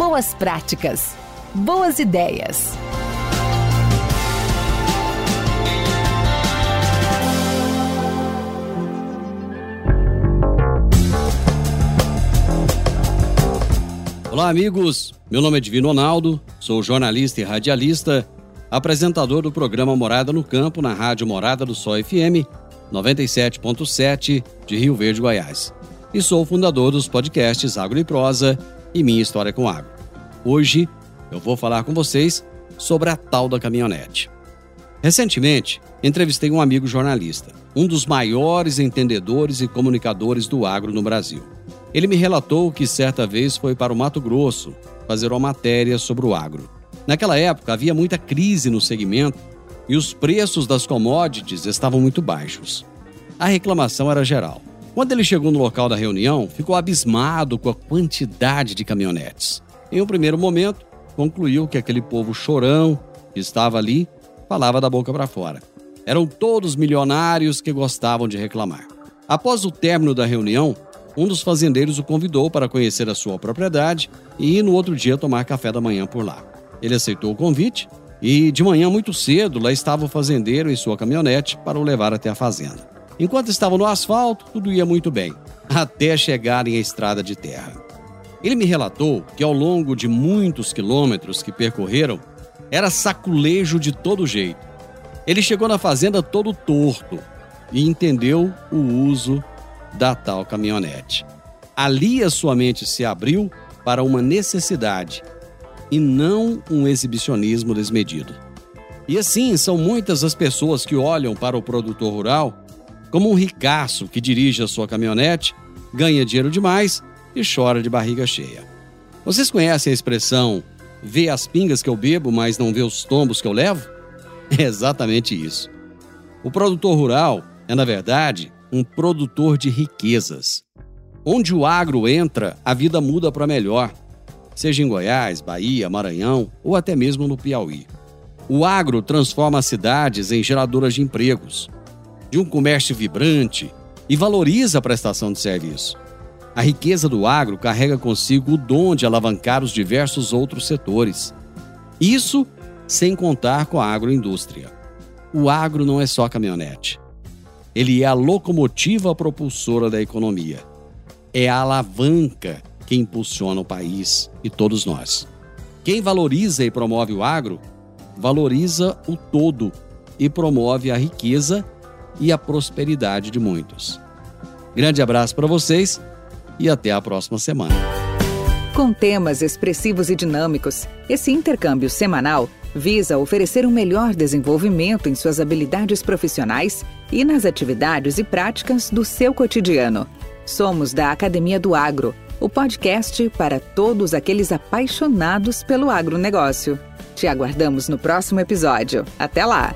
Boas práticas. Boas ideias. Olá, amigos. Meu nome é Divino Ronaldo, sou jornalista e radialista, apresentador do programa Morada no Campo na Rádio Morada do Sol FM 97.7 de Rio Verde, Goiás. E sou fundador dos podcasts Agro e Prosa e Minha História com Agro. Hoje eu vou falar com vocês sobre a tal da caminhonete. Recentemente, entrevistei um amigo jornalista, um dos maiores entendedores e comunicadores do agro no Brasil. Ele me relatou que certa vez foi para o Mato Grosso fazer uma matéria sobre o agro. Naquela época havia muita crise no segmento e os preços das commodities estavam muito baixos. A reclamação era geral. Quando ele chegou no local da reunião, ficou abismado com a quantidade de caminhonetes. Em um primeiro momento, concluiu que aquele povo chorão que estava ali falava da boca para fora. Eram todos milionários que gostavam de reclamar. Após o término da reunião, um dos fazendeiros o convidou para conhecer a sua propriedade e no outro dia tomar café da manhã por lá. Ele aceitou o convite e de manhã muito cedo lá estava o fazendeiro em sua caminhonete para o levar até a fazenda. Enquanto estavam no asfalto, tudo ia muito bem, até chegarem à estrada de terra. Ele me relatou que ao longo de muitos quilômetros que percorreram, era saculejo de todo jeito. Ele chegou na fazenda todo torto e entendeu o uso da tal caminhonete. Ali a sua mente se abriu para uma necessidade e não um exibicionismo desmedido. E assim são muitas as pessoas que olham para o produtor rural como um ricaço que dirige a sua caminhonete, ganha dinheiro demais e chora de barriga cheia. Vocês conhecem a expressão vê as pingas que eu bebo, mas não vê os tombos que eu levo? É exatamente isso. O produtor rural é, na verdade, um produtor de riquezas. Onde o agro entra, a vida muda para melhor, seja em Goiás, Bahia, Maranhão ou até mesmo no Piauí. O agro transforma as cidades em geradoras de empregos, de um comércio vibrante e valoriza a prestação de serviço. A riqueza do agro carrega consigo o dom de alavancar os diversos outros setores. Isso sem contar com a agroindústria. O agro não é só caminhonete. Ele é a locomotiva propulsora da economia. É a alavanca que impulsiona o país e todos nós. Quem valoriza e promove o agro, valoriza o todo e promove a riqueza e a prosperidade de muitos. Grande abraço para vocês e até a próxima semana. Com temas expressivos e dinâmicos, esse intercâmbio semanal visa oferecer um melhor desenvolvimento em suas habilidades profissionais e nas atividades e práticas do seu cotidiano. Somos da Academia do Agro, o podcast para todos aqueles apaixonados pelo agronegócio. Te aguardamos no próximo episódio. Até lá!